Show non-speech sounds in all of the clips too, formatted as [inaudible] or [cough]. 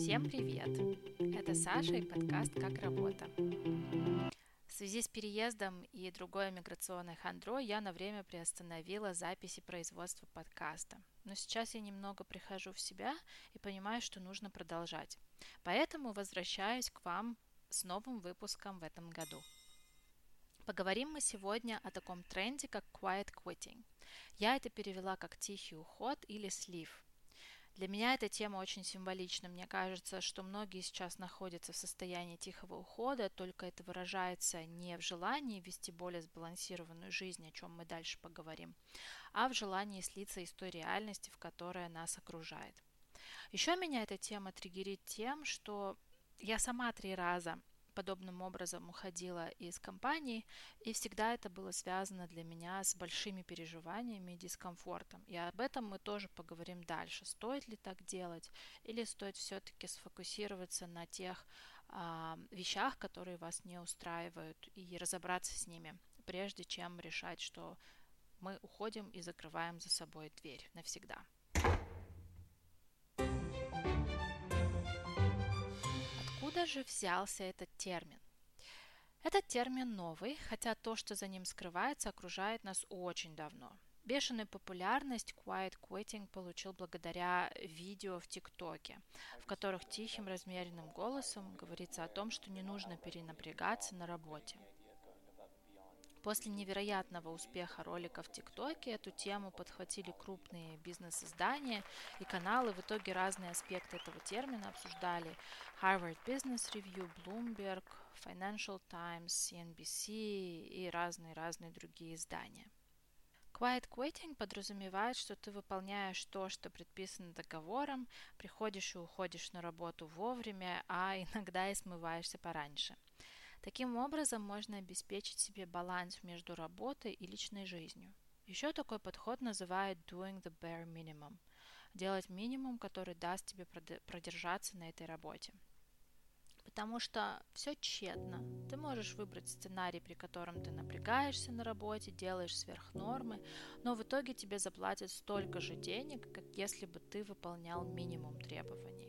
Всем привет! Это Саша и подкаст «Как работа». В связи с переездом и другой миграционной хандрой я на время приостановила записи производства подкаста. Но сейчас я немного прихожу в себя и понимаю, что нужно продолжать. Поэтому возвращаюсь к вам с новым выпуском в этом году. Поговорим мы сегодня о таком тренде, как quiet quitting. Я это перевела как тихий уход или слив – для меня эта тема очень символична. Мне кажется, что многие сейчас находятся в состоянии тихого ухода, только это выражается не в желании вести более сбалансированную жизнь, о чем мы дальше поговорим, а в желании слиться из той реальности, в которой нас окружает. Еще меня эта тема триггерит тем, что я сама три раза подобным образом уходила из компании, и всегда это было связано для меня с большими переживаниями и дискомфортом. И об этом мы тоже поговорим дальше. Стоит ли так делать, или стоит все-таки сфокусироваться на тех а, вещах, которые вас не устраивают, и разобраться с ними, прежде чем решать, что мы уходим и закрываем за собой дверь навсегда. Откуда же взялся этот термин? Этот термин новый, хотя то, что за ним скрывается, окружает нас очень давно. Бешеную популярность Quiet Quitting получил благодаря видео в ТикТоке, в которых тихим размеренным голосом говорится о том, что не нужно перенапрягаться на работе. После невероятного успеха ролика в ТикТоке эту тему подхватили крупные бизнес-издания и каналы. В итоге разные аспекты этого термина обсуждали Harvard Business Review, Bloomberg, Financial Times, CNBC и разные-разные другие издания. Quiet quitting подразумевает, что ты выполняешь то, что предписано договором, приходишь и уходишь на работу вовремя, а иногда и смываешься пораньше – Таким образом можно обеспечить себе баланс между работой и личной жизнью. Еще такой подход называют doing the bare minimum – делать минимум, который даст тебе продержаться на этой работе. Потому что все тщетно. Ты можешь выбрать сценарий, при котором ты напрягаешься на работе, делаешь сверх нормы, но в итоге тебе заплатят столько же денег, как если бы ты выполнял минимум требований.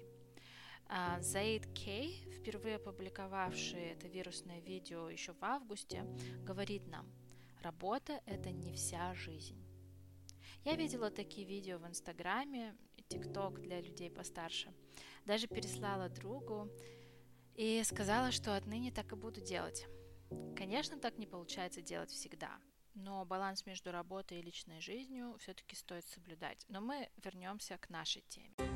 А, Заид Кей, впервые опубликовавший это вирусное видео еще в августе, говорит нам, работа – это не вся жизнь. Я видела такие видео в Инстаграме, ТикТок для людей постарше. Даже переслала другу и сказала, что отныне так и буду делать. Конечно, так не получается делать всегда, но баланс между работой и личной жизнью все-таки стоит соблюдать. Но мы вернемся к нашей теме.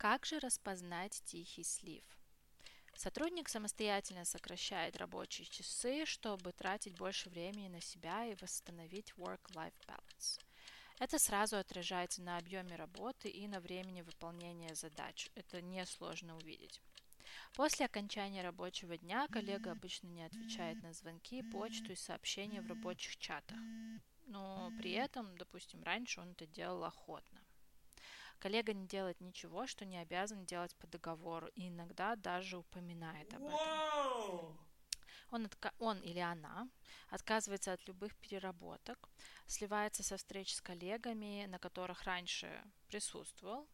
Как же распознать тихий слив? Сотрудник самостоятельно сокращает рабочие часы, чтобы тратить больше времени на себя и восстановить work-life balance. Это сразу отражается на объеме работы и на времени выполнения задач. Это несложно увидеть. После окончания рабочего дня коллега обычно не отвечает на звонки, почту и сообщения в рабочих чатах. Но при этом, допустим, раньше он это делал охотно. Коллега не делает ничего, что не обязан делать по договору, и иногда даже упоминает об этом. Он, отка- он или она отказывается от любых переработок, сливается со встреч с коллегами, на которых раньше присутствовал,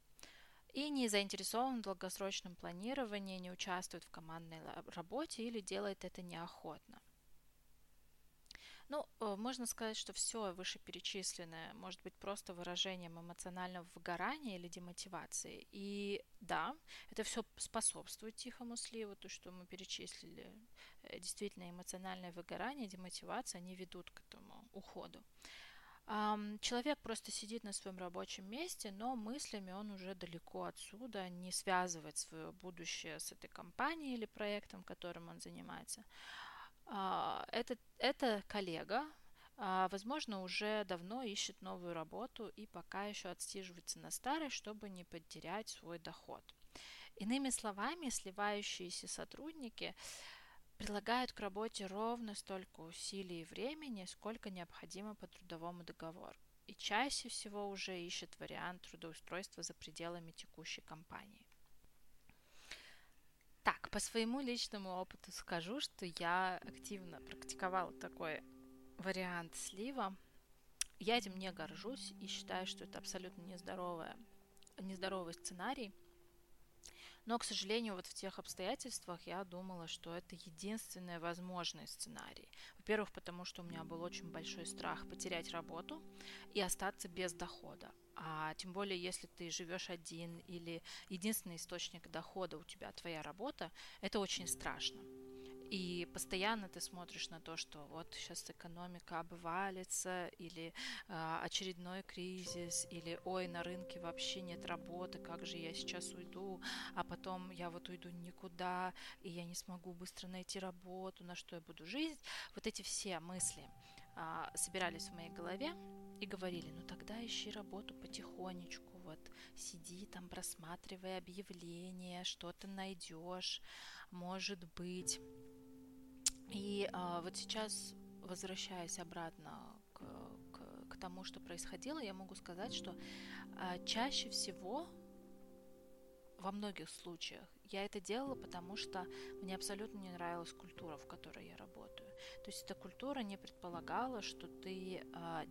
и не заинтересован в долгосрочном планировании, не участвует в командной работе или делает это неохотно. Ну, э, можно сказать, что все вышеперечисленное может быть просто выражением эмоционального выгорания или демотивации. И да, это все способствует тихому сливу, то, что мы перечислили. Э, действительно, эмоциональное выгорание, демотивация, они ведут к этому уходу. Человек просто сидит на своем рабочем месте, но мыслями он уже далеко отсюда, не связывает свое будущее с этой компанией или проектом, которым он занимается. А, это, это коллега, а, возможно, уже давно ищет новую работу и пока еще отсиживается на старой, чтобы не потерять свой доход. Иными словами, сливающиеся сотрудники прилагают к работе ровно столько усилий и времени, сколько необходимо по трудовому договору. И чаще всего уже ищет вариант трудоустройства за пределами текущей компании. Так, по своему личному опыту скажу, что я активно практиковала такой вариант слива. Я этим не горжусь и считаю, что это абсолютно нездоровое, нездоровый сценарий. Но, к сожалению, вот в тех обстоятельствах я думала, что это единственный возможный сценарий. Во-первых, потому что у меня был очень большой страх потерять работу и остаться без дохода. А тем более, если ты живешь один или единственный источник дохода у тебя твоя работа, это очень страшно. И постоянно ты смотришь на то, что вот сейчас экономика обвалится, или э, очередной кризис, или ой, на рынке вообще нет работы, как же я сейчас уйду, а потом я вот уйду никуда, и я не смогу быстро найти работу, на что я буду жить. Вот эти все мысли э, собирались в моей голове и говорили, ну тогда ищи работу потихонечку, вот сиди там, просматривай объявления, что-то найдешь, может быть. И а, вот сейчас, возвращаясь обратно к, к, к тому, что происходило, я могу сказать, что а, чаще всего во многих случаях я это делала, потому что мне абсолютно не нравилась культура, в которой я работаю. То есть эта культура не предполагала, что ты а,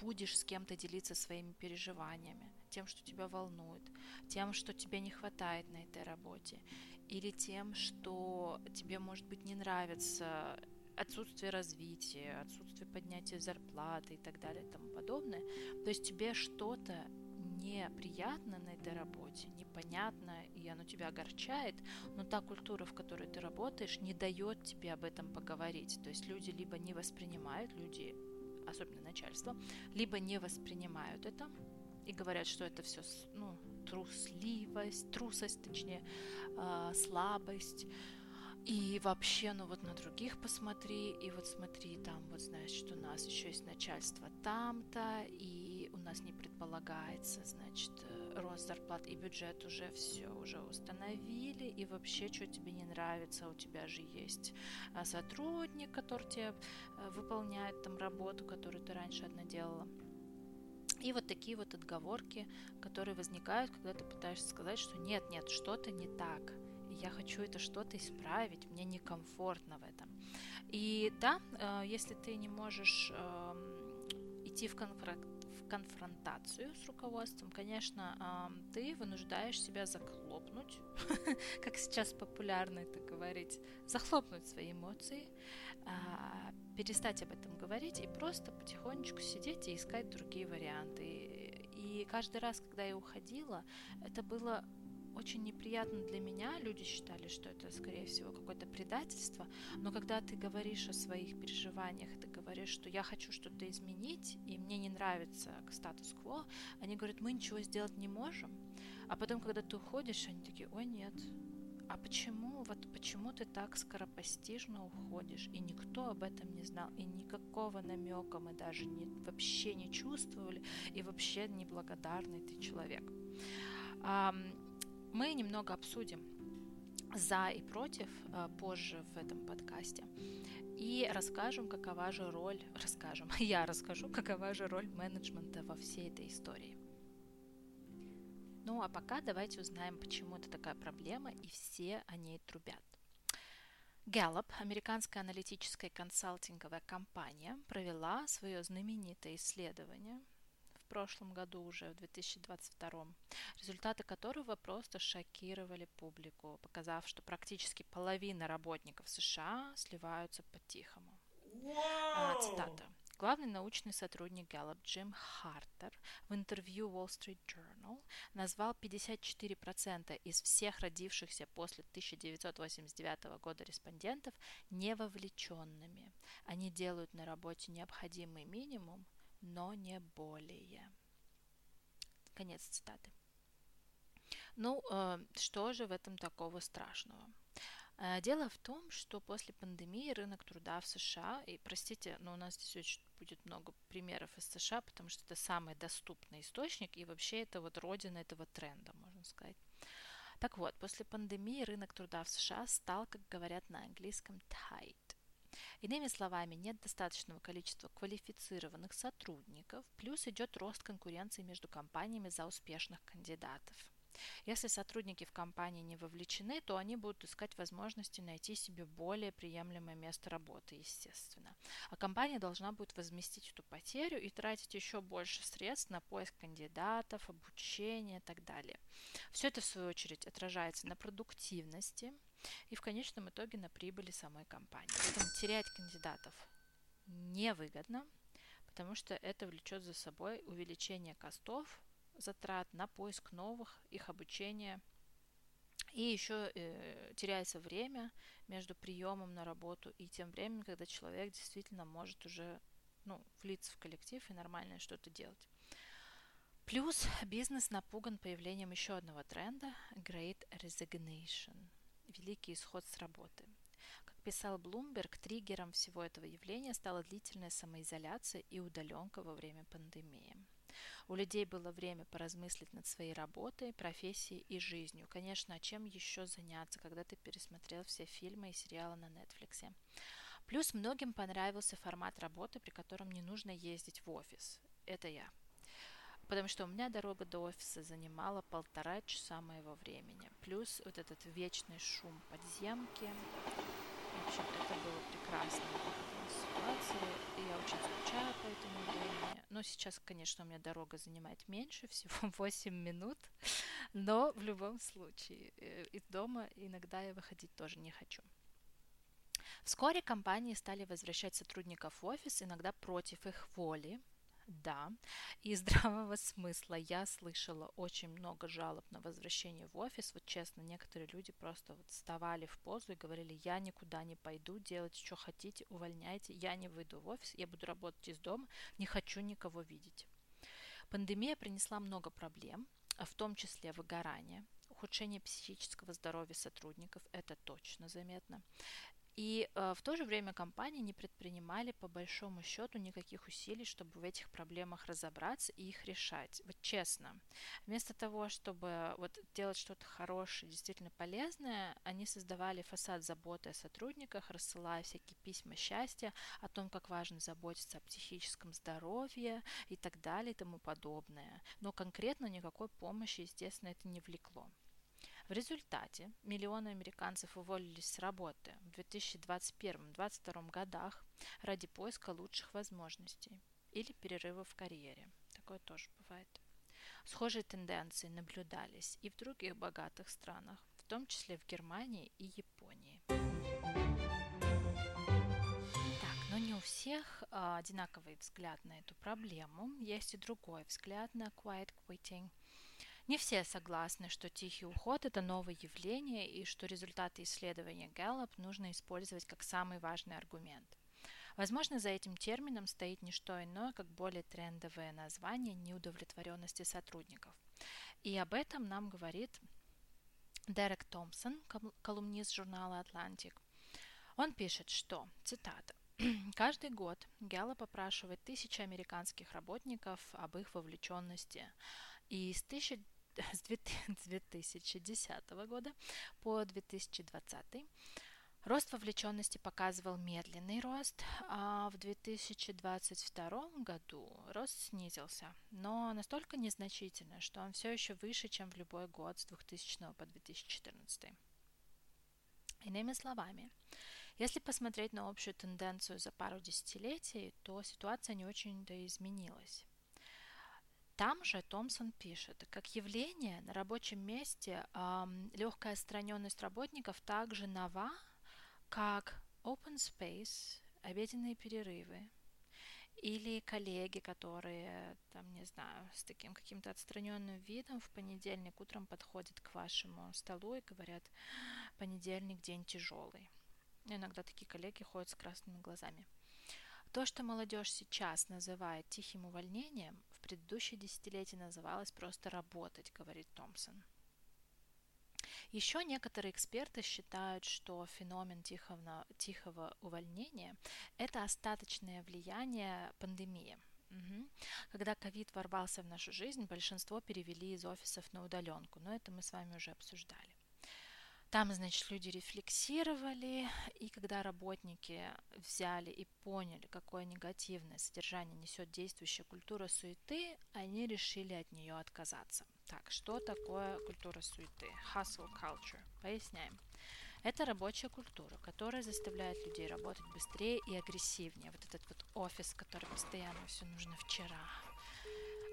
будешь с кем-то делиться своими переживаниями, тем, что тебя волнует, тем, что тебе не хватает на этой работе или тем, что тебе, может быть, не нравится отсутствие развития, отсутствие поднятия зарплаты и так далее и тому подобное. То есть тебе что-то неприятно на этой работе, непонятно, и оно тебя огорчает, но та культура, в которой ты работаешь, не дает тебе об этом поговорить. То есть люди либо не воспринимают, люди, особенно начальство, либо не воспринимают это и говорят, что это все ну, трусливость, трусость, точнее, э, слабость. И вообще, ну вот на других посмотри, и вот смотри, там вот что у нас еще есть начальство там-то, и у нас не предполагается, значит, э, рост зарплат и бюджет уже все уже установили, и вообще, что тебе не нравится, у тебя же есть э, сотрудник, который тебе э, выполняет там работу, которую ты раньше одна делала. И вот такие вот отговорки, которые возникают, когда ты пытаешься сказать, что нет, нет, что-то не так. Я хочу это что-то исправить, мне некомфортно в этом. И да, э, если ты не можешь эм, идти в, конфрак... конфронтацию с руководством, конечно, ты вынуждаешь себя захлопнуть, [laughs] как сейчас популярно это говорить, захлопнуть свои эмоции, а, перестать об этом говорить и просто потихонечку сидеть и искать другие варианты. И каждый раз, когда я уходила, это было очень неприятно для меня. Люди считали, что это, скорее всего, какое-то предательство. Но когда ты говоришь о своих переживаниях, ты говоришь, что я хочу что-то изменить, и мне не нравится статус-кво, они говорят, мы ничего сделать не можем. А потом, когда ты уходишь, они такие, ой, нет, а почему, вот почему ты так скоропостижно уходишь, и никто об этом не знал, и никакого намека мы даже не, вообще не чувствовали, и вообще неблагодарный ты человек. А, мы немного обсудим за и против а, позже в этом подкасте. И расскажем, какова же роль, расскажем, [laughs] я расскажу, какова же роль менеджмента во всей этой истории. Ну а пока давайте узнаем, почему это такая проблема и все о ней трубят. Gallup, американская аналитическая консалтинговая компания, провела свое знаменитое исследование прошлом году уже, в 2022, результаты которого просто шокировали публику, показав, что практически половина работников США сливаются по-тихому. А, цитата. Главный научный сотрудник Gallup Джим Хартер в интервью Wall Street Journal назвал 54% из всех родившихся после 1989 года респондентов невовлеченными. Они делают на работе необходимый минимум, но не более. Конец цитаты. Ну, э, что же в этом такого страшного? Э, дело в том, что после пандемии рынок труда в США, и простите, но у нас здесь очень будет много примеров из США, потому что это самый доступный источник, и вообще это вот родина этого тренда, можно сказать. Так вот, после пандемии рынок труда в США стал, как говорят на английском, tight. Иными словами, нет достаточного количества квалифицированных сотрудников, плюс идет рост конкуренции между компаниями за успешных кандидатов. Если сотрудники в компании не вовлечены, то они будут искать возможности найти себе более приемлемое место работы, естественно. А компания должна будет возместить эту потерю и тратить еще больше средств на поиск кандидатов, обучение и так далее. Все это, в свою очередь, отражается на продуктивности и в конечном итоге на прибыли самой компании. Поэтому терять кандидатов невыгодно, потому что это влечет за собой увеличение костов, затрат на поиск новых, их обучение. И еще э, теряется время между приемом на работу и тем временем, когда человек действительно может уже ну, влиться в коллектив и нормально что-то делать. Плюс бизнес напуган появлением еще одного тренда – Great Resignation – великий исход с работы. Как писал Блумберг, триггером всего этого явления стала длительная самоизоляция и удаленка во время пандемии. У людей было время поразмыслить над своей работой, профессией и жизнью. Конечно, а чем еще заняться, когда ты пересмотрел все фильмы и сериалы на Netflix? Плюс многим понравился формат работы, при котором не нужно ездить в офис. Это я. Потому что у меня дорога до офиса занимала полтора часа моего времени. Плюс вот этот вечный шум подземки. В общем, это было прекрасно ситуации, и я очень скучаю по этому времени. Но сейчас, конечно, у меня дорога занимает меньше, [laughs] всего 8 минут, но в любом случае э, из дома иногда я выходить тоже не хочу. Вскоре компании стали возвращать сотрудников в офис, иногда против их воли, да, и здравого [laughs] смысла. Я слышала очень много жалоб на возвращение в офис. Вот честно, некоторые люди просто вот вставали в позу и говорили, я никуда не пойду, делать что хотите, увольняйте, я не выйду в офис, я буду работать из дома, не хочу никого видеть. Пандемия принесла много проблем, в том числе выгорание, ухудшение психического здоровья сотрудников, это точно заметно, и э, в то же время компании не предпринимали по большому счету никаких усилий, чтобы в этих проблемах разобраться и их решать. Вот честно, вместо того, чтобы вот делать что-то хорошее, действительно полезное, они создавали фасад заботы о сотрудниках, рассылая всякие письма счастья о том, как важно заботиться о психическом здоровье и так далее и тому подобное. Но конкретно никакой помощи, естественно, это не влекло. В результате миллионы американцев уволились с работы в 2021-2022 годах ради поиска лучших возможностей или перерыва в карьере. Такое тоже бывает. Схожие тенденции наблюдались и в других богатых странах, в том числе в Германии и Японии. Но не у всех а, одинаковый взгляд на эту проблему. Есть и другой взгляд на quiet quitting – не все согласны, что тихий уход – это новое явление и что результаты исследования Gallup нужно использовать как самый важный аргумент. Возможно, за этим термином стоит не что иное, как более трендовое название неудовлетворенности сотрудников. И об этом нам говорит Дерек Томпсон, колумнист журнала «Атлантик». Он пишет, что, цитата, [clears throat] Каждый год Gallup опрашивает тысячи американских работников об их вовлеченности. И с 1000 [laughs] с 2010 года по 2020 Рост вовлеченности показывал медленный рост, а в 2022 году рост снизился, но настолько незначительно, что он все еще выше, чем в любой год с 2000 по 2014. Иными словами, если посмотреть на общую тенденцию за пару десятилетий, то ситуация не очень-то изменилась. Там же Томпсон пишет, как явление на рабочем месте э, легкая отстраненность работников также нова, как open space, обеденные перерывы, или коллеги, которые, там, не знаю, с таким каким-то отстраненным видом в понедельник утром подходят к вашему столу и говорят, понедельник день тяжелый. Иногда такие коллеги ходят с красными глазами. То, что молодежь сейчас называет тихим увольнением, предыдущие десятилетия называлось просто работать, говорит Томпсон. Еще некоторые эксперты считают, что феномен тихого, тихого увольнения – это остаточное влияние пандемии. Угу. Когда ковид ворвался в нашу жизнь, большинство перевели из офисов на удаленку, но это мы с вами уже обсуждали. Там, значит, люди рефлексировали, и когда работники взяли и поняли, какое негативное содержание несет действующая культура суеты, они решили от нее отказаться. Так, что такое культура суеты? Hustle culture. Поясняем. Это рабочая культура, которая заставляет людей работать быстрее и агрессивнее. Вот этот вот офис, который постоянно все нужно вчера.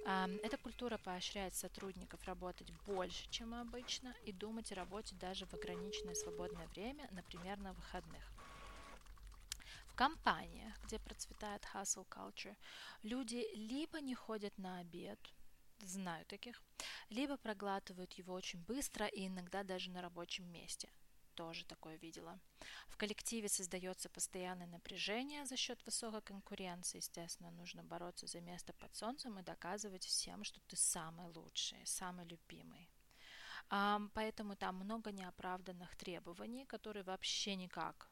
Эта культура поощряет сотрудников работать больше, чем обычно, и думать о работе даже в ограниченное свободное время, например, на выходных. В компаниях, где процветает hustle culture, люди либо не ходят на обед, знаю таких, либо проглатывают его очень быстро и иногда даже на рабочем месте – тоже такое видела. В коллективе создается постоянное напряжение за счет высокой конкуренции. Естественно, нужно бороться за место под солнцем и доказывать всем, что ты самый лучший, самый любимый. Поэтому там много неоправданных требований, которые вообще никак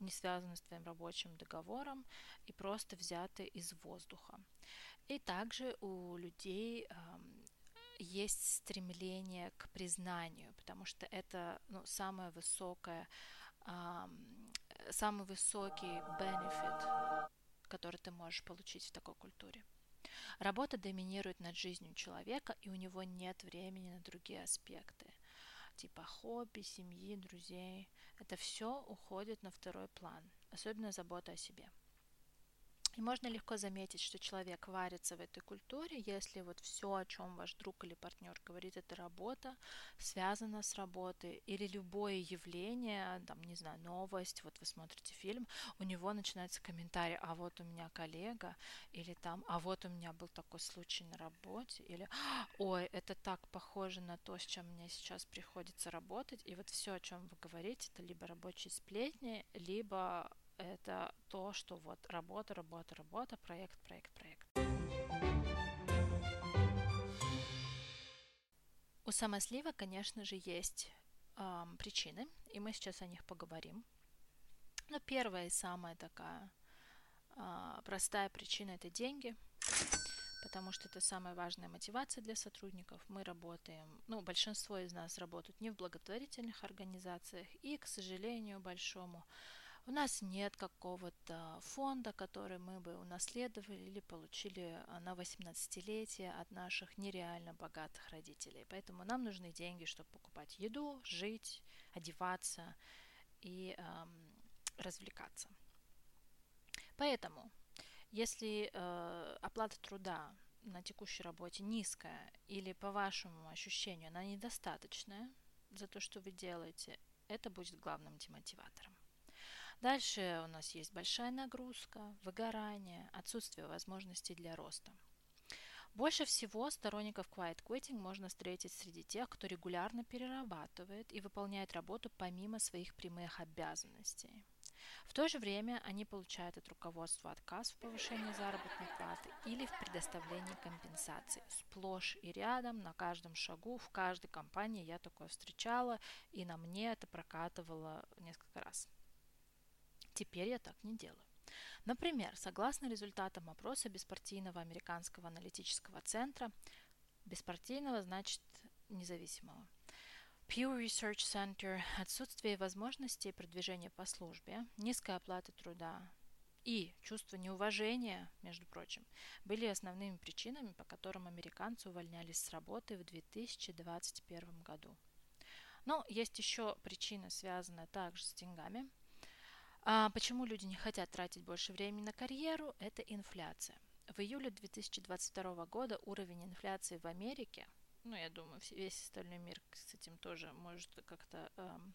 не связаны с твоим рабочим договором и просто взяты из воздуха. И также у людей есть стремление к признанию, потому что это ну, самое высокое, самый высокий benefit, который ты можешь получить в такой культуре. Работа доминирует над жизнью человека, и у него нет времени на другие аспекты, типа хобби, семьи, друзей. Это все уходит на второй план, особенно забота о себе. И можно легко заметить, что человек варится в этой культуре, если вот все, о чем ваш друг или партнер говорит, это работа, связана с работой, или любое явление, там, не знаю, новость, вот вы смотрите фильм, у него начинается комментарий, а вот у меня коллега, или там, а вот у меня был такой случай на работе, или, ой, это так похоже на то, с чем мне сейчас приходится работать, и вот все, о чем вы говорите, это либо рабочие сплетни, либо это то, что вот работа, работа, работа, проект, проект, проект. У самослива, конечно же, есть э, причины, и мы сейчас о них поговорим. Но первая и самая такая э, простая причина это деньги, потому что это самая важная мотивация для сотрудников. Мы работаем, ну, большинство из нас работают не в благотворительных организациях, и, к сожалению, большому, у нас нет какого-то фонда, который мы бы унаследовали или получили а, на 18-летие от наших нереально богатых родителей. Поэтому нам нужны деньги, чтобы покупать еду, жить, одеваться и эм, развлекаться. Поэтому, если э, оплата труда на текущей работе низкая или по вашему ощущению она недостаточная за то, что вы делаете, это будет главным демотиватором. Дальше у нас есть большая нагрузка, выгорание, отсутствие возможностей для роста. Больше всего сторонников quiet quitting можно встретить среди тех, кто регулярно перерабатывает и выполняет работу помимо своих прямых обязанностей. В то же время они получают от руководства отказ в повышении заработной платы или в предоставлении компенсации. Сплошь и рядом, на каждом шагу, в каждой компании я такое встречала, и на мне это прокатывало несколько раз. Теперь я так не делаю. Например, согласно результатам опроса беспартийного американского аналитического центра, беспартийного значит независимого, Pew Research Center, отсутствие возможностей продвижения по службе, низкая оплата труда и чувство неуважения, между прочим, были основными причинами, по которым американцы увольнялись с работы в 2021 году. Но есть еще причина, связанная также с деньгами – а почему люди не хотят тратить больше времени на карьеру? Это инфляция. В июле 2022 года уровень инфляции в Америке, ну, я думаю, весь остальной мир с этим тоже может как-то эм,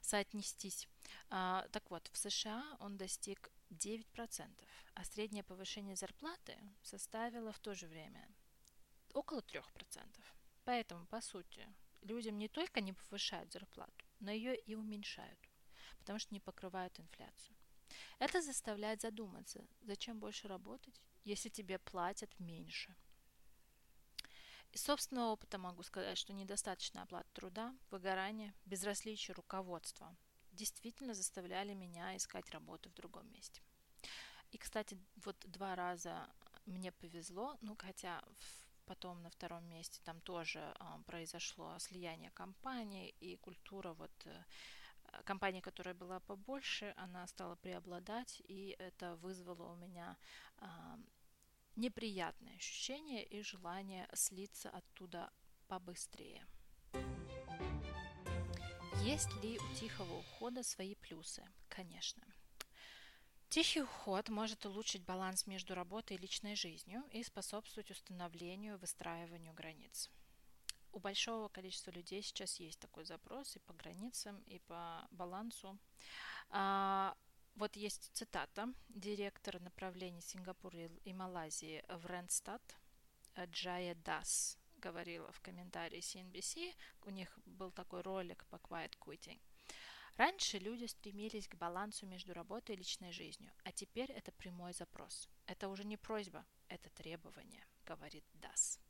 соотнестись. А, так вот, в США он достиг 9%, а среднее повышение зарплаты составило в то же время около 3%. Поэтому, по сути, людям не только не повышают зарплату, но ее и уменьшают потому что не покрывают инфляцию. Это заставляет задуматься, зачем больше работать, если тебе платят меньше. Из собственного опыта могу сказать, что недостаточная оплата труда, выгорание, безразличие руководства действительно заставляли меня искать работу в другом месте. И, кстати, вот два раза мне повезло, ну хотя потом на втором месте там тоже э, произошло слияние компаний и культура вот э, компания, которая была побольше, она стала преобладать, и это вызвало у меня э, неприятное ощущение и желание слиться оттуда побыстрее. Есть ли у тихого ухода свои плюсы? Конечно. Тихий уход может улучшить баланс между работой и личной жизнью и способствовать установлению и выстраиванию границ. У большого количества людей сейчас есть такой запрос и по границам, и по балансу. А, вот есть цитата директора направления Сингапура и Малайзии в Ренстад Джая Дас говорила в комментарии CNBC, у них был такой ролик по quiet quitting. Раньше люди стремились к балансу между работой и личной жизнью, а теперь это прямой запрос. Это уже не просьба, это требование, говорит Дас.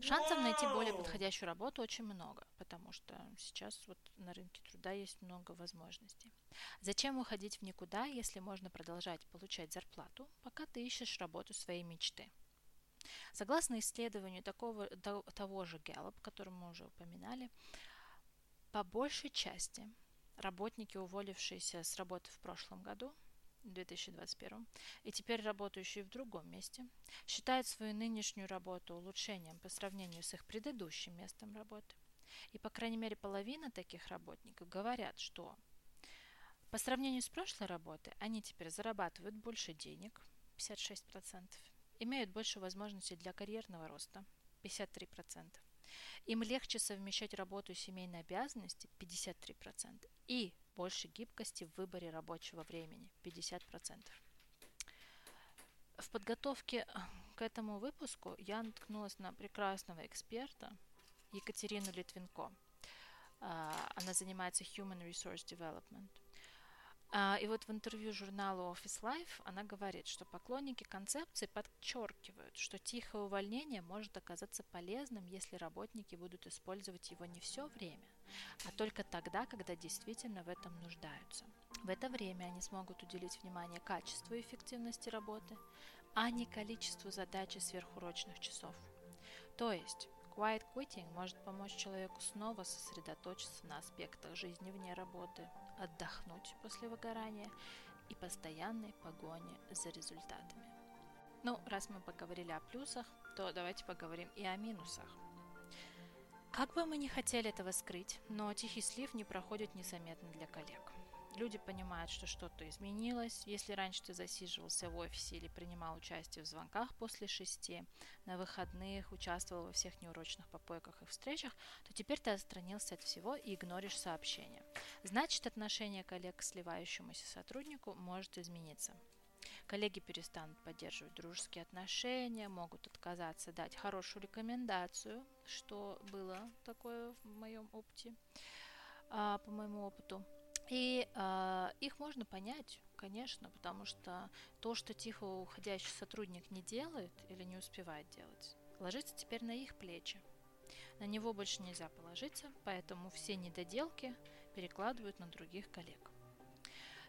Шансов найти более подходящую работу очень много, потому что сейчас вот на рынке труда есть много возможностей. Зачем уходить в никуда, если можно продолжать получать зарплату, пока ты ищешь работу своей мечты? Согласно исследованию такого, того же Gallup, который мы уже упоминали, по большей части работники, уволившиеся с работы в прошлом году, 2021, и теперь работающие в другом месте, считают свою нынешнюю работу улучшением по сравнению с их предыдущим местом работы. И по крайней мере половина таких работников говорят, что по сравнению с прошлой работой они теперь зарабатывают больше денег, 56%, имеют больше возможностей для карьерного роста, 53%, им легче совмещать работу и семейные обязанности 53% и больше гибкости в выборе рабочего времени 50%. В подготовке э, к этому выпуску я наткнулась на прекрасного эксперта Екатерину Литвинко. А, она занимается Human Resource Development – а, и вот в интервью журналу Office Life она говорит, что поклонники концепции подчеркивают, что тихое увольнение может оказаться полезным, если работники будут использовать его не все время, а только тогда, когда действительно в этом нуждаются. В это время они смогут уделить внимание качеству и эффективности работы, а не количеству задач и сверхурочных часов. То есть Quiet quitting может помочь человеку снова сосредоточиться на аспектах жизни вне работы, отдохнуть после выгорания и постоянной погони за результатами. Ну, раз мы поговорили о плюсах, то давайте поговорим и о минусах. Как бы мы ни хотели этого скрыть, но тихий слив не проходит незаметно для коллег люди понимают, что что-то изменилось. Если раньше ты засиживался в офисе или принимал участие в звонках после шести, на выходных участвовал во всех неурочных попойках и встречах, то теперь ты отстранился от всего и игноришь сообщения. Значит, отношение коллег к сливающемуся сотруднику может измениться. Коллеги перестанут поддерживать дружеские отношения, могут отказаться дать хорошую рекомендацию, что было такое в моем опыте, а, по моему опыту. И э, их можно понять, конечно, потому что то, что тихо уходящий сотрудник не делает или не успевает делать, ложится теперь на их плечи. На него больше нельзя положиться, поэтому все недоделки перекладывают на других коллег.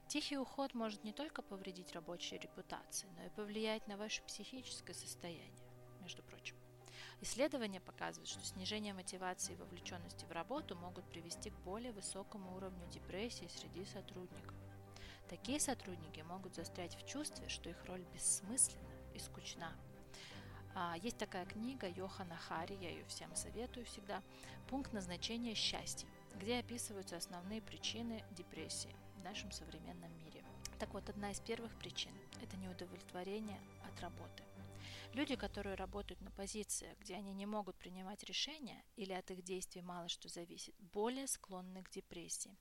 Тихий уход может не только повредить рабочей репутации, но и повлиять на ваше психическое состояние, между прочим. Исследования показывают, что снижение мотивации и вовлеченности в работу могут привести к более высокому уровню депрессии среди сотрудников. Такие сотрудники могут застрять в чувстве, что их роль бессмысленна и скучна. А, есть такая книга Йохана Хари, я ее всем советую всегда, «Пункт назначения счастья», где описываются основные причины депрессии нашем современном мире. Так вот, одна из первых причин – это неудовлетворение от работы. Люди, которые работают на позициях, где они не могут принимать решения или от их действий мало что зависит, более склонны к депрессии,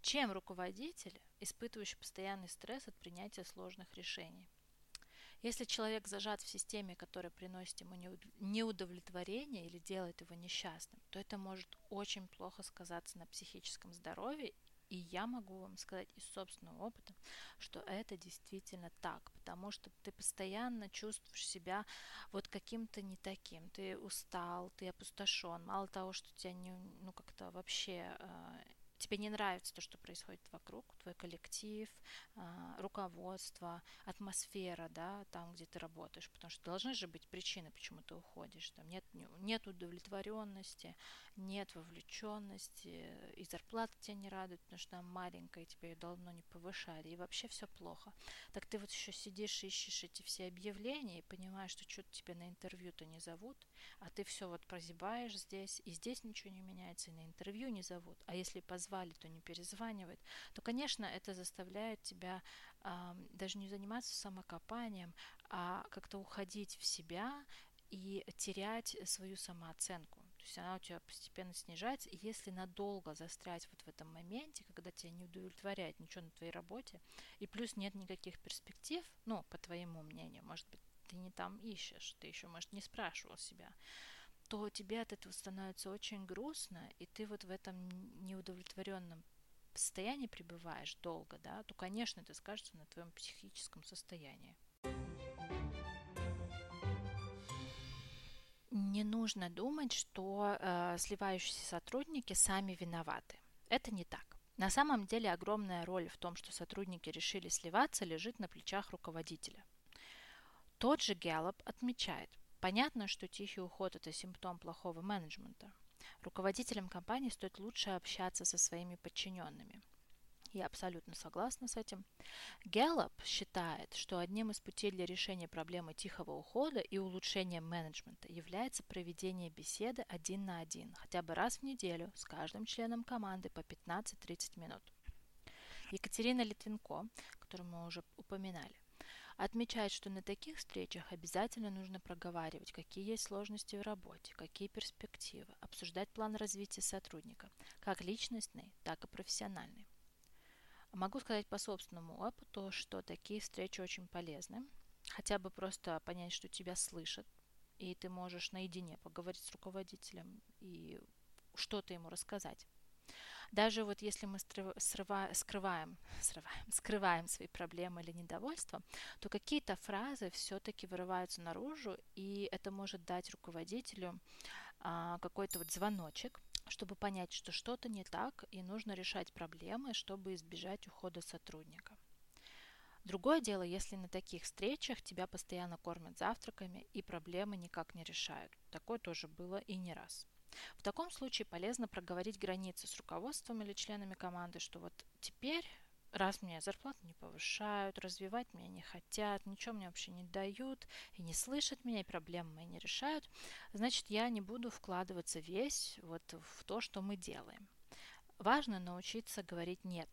чем руководители, испытывающие постоянный стресс от принятия сложных решений. Если человек зажат в системе, которая приносит ему неудовлетворение или делает его несчастным, то это может очень плохо сказаться на психическом здоровье и я могу вам сказать из собственного опыта, что это действительно так, потому что ты постоянно чувствуешь себя вот каким-то не таким. Ты устал, ты опустошен. Мало того, что тебя не, ну как-то вообще э, тебе не нравится то, что происходит вокруг, твой коллектив, а, руководство, атмосфера, да, там, где ты работаешь, потому что должны же быть причины, почему ты уходишь. Там нет, нет удовлетворенности, нет вовлеченности, и зарплата тебя не радует, потому что она маленькая, и тебе ее давно не повышали, и вообще все плохо. Так ты вот еще сидишь, ищешь эти все объявления и понимаешь, что что-то тебя на интервью-то не зовут, а ты все вот прозябаешь здесь, и здесь ничего не меняется, и на интервью не зовут. А если позвали, то не перезванивают, то, конечно, это заставляет тебя э, даже не заниматься самокопанием, а как-то уходить в себя и терять свою самооценку. То есть она у тебя постепенно снижается. И если надолго застрять вот в этом моменте, когда тебя не удовлетворяет ничего на твоей работе, и плюс нет никаких перспектив, ну, по твоему мнению, может быть, ты не там ищешь, ты еще, может, не спрашивал себя, то тебе от этого становится очень грустно, и ты вот в этом неудовлетворенном состоянии пребываешь долго, да, то, конечно, это скажется на твоем психическом состоянии. Не нужно думать, что э, сливающиеся сотрудники сами виноваты. Это не так. На самом деле огромная роль в том, что сотрудники решили сливаться, лежит на плечах руководителя. Тот же Гэллоп отмечает, Понятно, что тихий уход – это симптом плохого менеджмента. Руководителям компании стоит лучше общаться со своими подчиненными. Я абсолютно согласна с этим. Гэллоп считает, что одним из путей для решения проблемы тихого ухода и улучшения менеджмента является проведение беседы один на один, хотя бы раз в неделю с каждым членом команды по 15-30 минут. Екатерина Литвинко, которую мы уже упоминали, Отмечает, что на таких встречах обязательно нужно проговаривать, какие есть сложности в работе, какие перспективы, обсуждать план развития сотрудника, как личностный, так и профессиональный. Могу сказать по собственному опыту, что такие встречи очень полезны. Хотя бы просто понять, что тебя слышат, и ты можешь наедине поговорить с руководителем и что-то ему рассказать. Даже вот если мы срыва, скрываем, срываем, скрываем свои проблемы или недовольство, то какие-то фразы все-таки вырываются наружу, и это может дать руководителю а, какой-то вот звоночек, чтобы понять, что что-то не так, и нужно решать проблемы, чтобы избежать ухода сотрудника. Другое дело, если на таких встречах тебя постоянно кормят завтраками и проблемы никак не решают. Такое тоже было и не раз. В таком случае полезно проговорить границы с руководством или членами команды, что вот теперь раз мне зарплату не повышают, развивать меня не хотят, ничего мне вообще не дают и не слышат меня, и проблемы мои не решают, значит, я не буду вкладываться весь вот в то, что мы делаем. Важно научиться говорить «нет».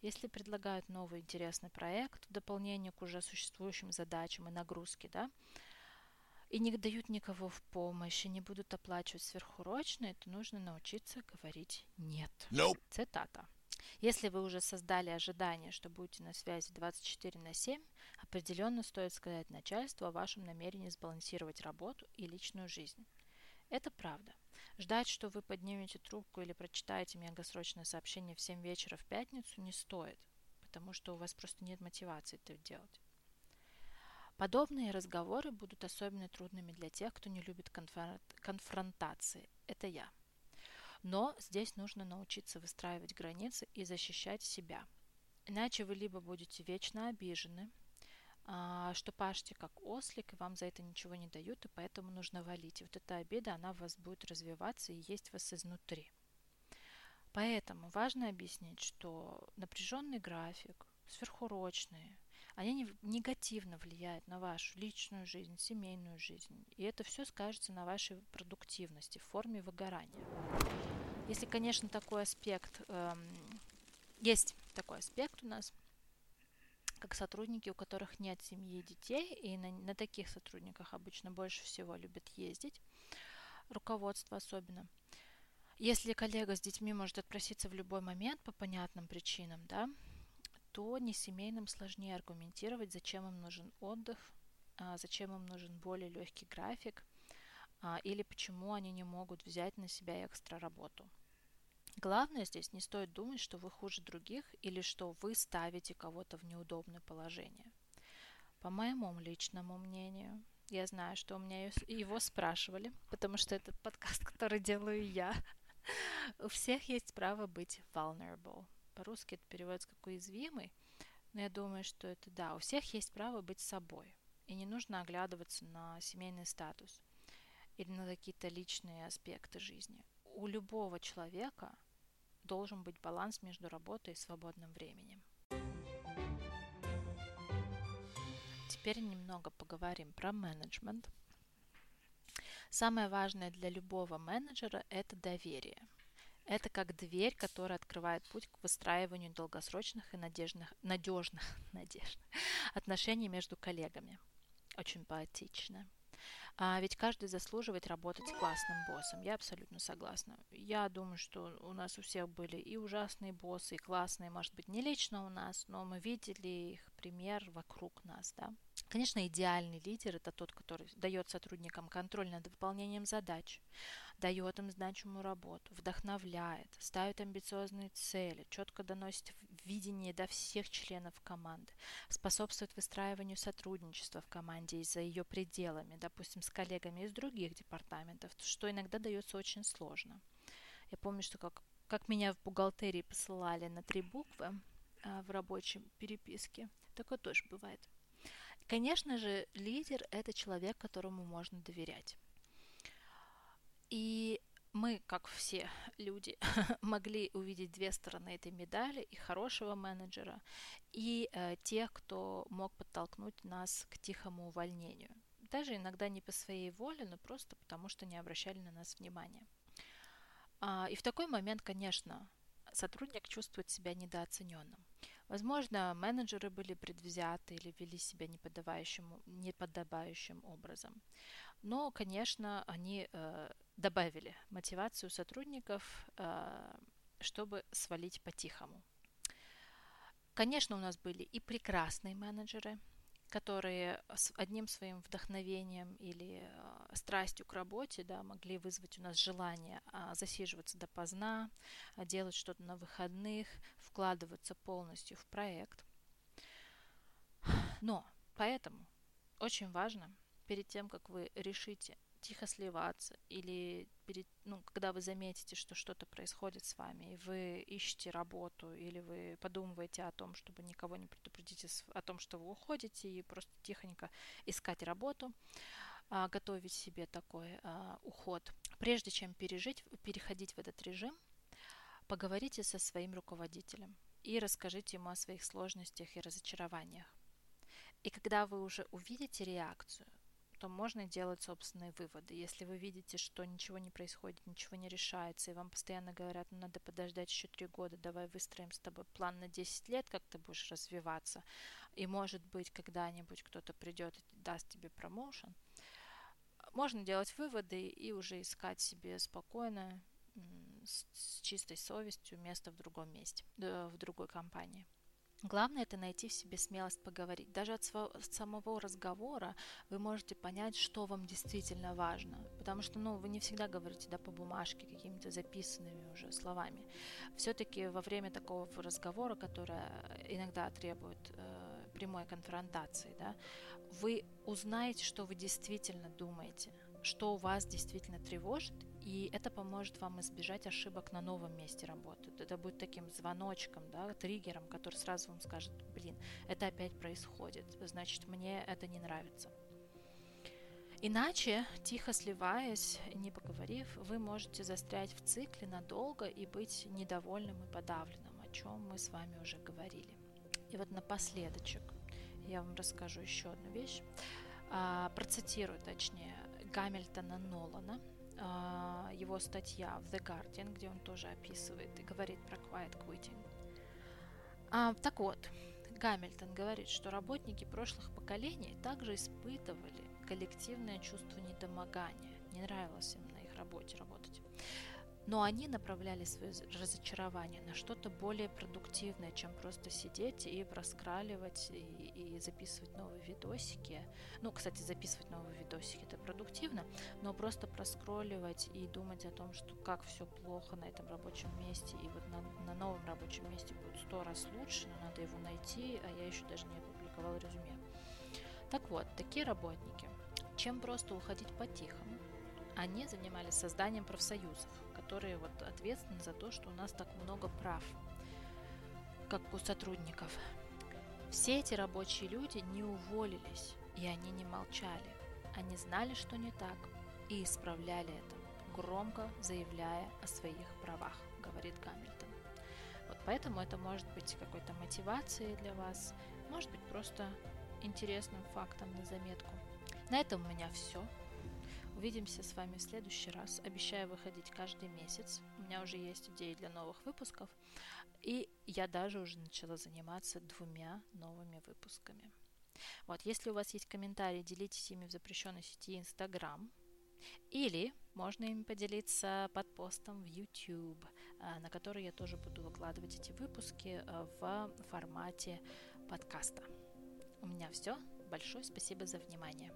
Если предлагают новый интересный проект в дополнение к уже существующим задачам и нагрузке, да, и не дают никого в помощь, и не будут оплачивать сверхурочные, то нужно научиться говорить «нет». Nope. Цитата. Если вы уже создали ожидание, что будете на связи 24 на 7, определенно стоит сказать начальству о вашем намерении сбалансировать работу и личную жизнь. Это правда. Ждать, что вы поднимете трубку или прочитаете мегасрочное сообщение в 7 вечера в пятницу не стоит, потому что у вас просто нет мотивации это делать. Подобные разговоры будут особенно трудными для тех, кто не любит конфронтации. Это я. Но здесь нужно научиться выстраивать границы и защищать себя. Иначе вы либо будете вечно обижены, а, что пашете как ослик, и вам за это ничего не дают, и поэтому нужно валить. И вот эта обида, она в вас будет развиваться и есть вас изнутри. Поэтому важно объяснить, что напряженный график, сверхурочные – они негативно влияют на вашу личную жизнь, семейную жизнь. И это все скажется на вашей продуктивности в форме выгорания. Если, конечно, такой аспект, эм, есть такой аспект у нас, как сотрудники, у которых нет семьи и детей, и на, на таких сотрудниках обычно больше всего любят ездить, руководство особенно. Если коллега с детьми может отпроситься в любой момент по понятным причинам, да, то не семейным сложнее аргументировать, зачем им нужен отдых, а, зачем им нужен более легкий график а, или почему они не могут взять на себя экстра работу. Главное здесь не стоит думать, что вы хуже других или что вы ставите кого-то в неудобное положение. По моему личному мнению, я знаю, что у меня его спрашивали, потому что это подкаст, который делаю я. [laughs] У всех есть право быть vulnerable. По-русски это переводится как уязвимый, но я думаю, что это да, у всех есть право быть собой. И не нужно оглядываться на семейный статус или на какие-то личные аспекты жизни. У любого человека должен быть баланс между работой и свободным временем. Теперь немного поговорим про менеджмент. Самое важное для любого менеджера – это доверие. Это как дверь, которая открывает путь к выстраиванию долгосрочных и надежных, надежных, [laughs] надежных отношений между коллегами. Очень поэтично. А ведь каждый заслуживает работать с классным боссом. Я абсолютно согласна. Я думаю, что у нас у всех были и ужасные боссы, и классные, может быть, не лично у нас, но мы видели их пример вокруг нас, да. Конечно, идеальный лидер – это тот, который дает сотрудникам контроль над выполнением задач, дает им значимую работу, вдохновляет, ставит амбициозные цели, четко доносит видение до всех членов команды, способствует выстраиванию сотрудничества в команде и за ее пределами, допустим, с коллегами из других департаментов, что иногда дается очень сложно. Я помню, что как, как меня в бухгалтерии посылали на три буквы а, в рабочей переписке, такое тоже бывает. Конечно же, лидер – это человек, которому можно доверять. И мы, как все люди, [laughs] могли увидеть две стороны этой медали, и хорошего менеджера, и э, тех, кто мог подтолкнуть нас к тихому увольнению. Даже иногда не по своей воле, но просто потому, что не обращали на нас внимания. А, и в такой момент, конечно, сотрудник чувствует себя недооцененным. Возможно, менеджеры были предвзяты или вели себя неподобающим, неподобающим образом. Но, конечно, они э, добавили мотивацию сотрудников, э, чтобы свалить по-тихому. Конечно, у нас были и прекрасные менеджеры, которые с одним своим вдохновением или э, страстью к работе да, могли вызвать у нас желание э, засиживаться допоздна, э, делать что-то на выходных, вкладываться полностью в проект. Но поэтому очень важно перед тем, как вы решите тихо сливаться или перед, ну, когда вы заметите, что что-то происходит с вами, и вы ищете работу, или вы подумываете о том, чтобы никого не предупредить о том, что вы уходите, и просто тихонько искать работу, а, готовить себе такой а, уход. Прежде чем пережить, переходить в этот режим, поговорите со своим руководителем и расскажите ему о своих сложностях и разочарованиях. И когда вы уже увидите реакцию, то можно делать собственные выводы. Если вы видите, что ничего не происходит, ничего не решается, и вам постоянно говорят, ну надо подождать еще три года, давай выстроим с тобой план на 10 лет, как ты будешь развиваться, и может быть когда-нибудь кто-то придет и даст тебе промоушен, можно делать выводы и уже искать себе спокойно, с чистой совестью место в другом месте, в другой компании. Главное это найти в себе смелость поговорить. Даже от самого разговора вы можете понять, что вам действительно важно. Потому что ну, вы не всегда говорите да, по бумажке какими-то записанными уже словами. Все-таки во время такого разговора, которое иногда требует э, прямой конфронтации, да, вы узнаете, что вы действительно думаете, что вас действительно тревожит, и это поможет вам избежать ошибок на новом месте работы. Это будет таким звоночком, да, триггером, который сразу вам скажет, блин, это опять происходит, значит, мне это не нравится. Иначе, тихо сливаясь, не поговорив, вы можете застрять в цикле надолго и быть недовольным и подавленным, о чем мы с вами уже говорили. И вот напоследочек я вам расскажу еще одну вещь. А, процитирую, точнее, Гамильтона Нолана, его статья в The Guardian, где он тоже описывает и говорит про quiet quitting. А, так вот, Гамильтон говорит, что работники прошлых поколений также испытывали коллективное чувство недомогания. Не нравилось им на их работе работать но они направляли свое разочарование на что-то более продуктивное, чем просто сидеть и раскраливать и, и записывать новые видосики. Ну, кстати, записывать новые видосики это продуктивно, но просто проскролливать и думать о том, что как все плохо на этом рабочем месте, и вот на, на новом рабочем месте будет сто раз лучше, но надо его найти, а я еще даже не опубликовала резюме. Так вот, такие работники, чем просто уходить по-тихому, они занимались созданием профсоюзов, которые вот ответственны за то, что у нас так много прав, как у сотрудников. Все эти рабочие люди не уволились, и они не молчали. Они знали, что не так, и исправляли это, громко заявляя о своих правах, говорит Гамильтон. Вот поэтому это может быть какой-то мотивацией для вас, может быть просто интересным фактом на заметку. На этом у меня все. Увидимся с вами в следующий раз. Обещаю выходить каждый месяц. У меня уже есть идеи для новых выпусков. И я даже уже начала заниматься двумя новыми выпусками. Вот, если у вас есть комментарии, делитесь ими в запрещенной сети Instagram. Или можно ими поделиться под постом в YouTube, а, на который я тоже буду выкладывать эти выпуски а, в формате подкаста. У меня все. Большое спасибо за внимание.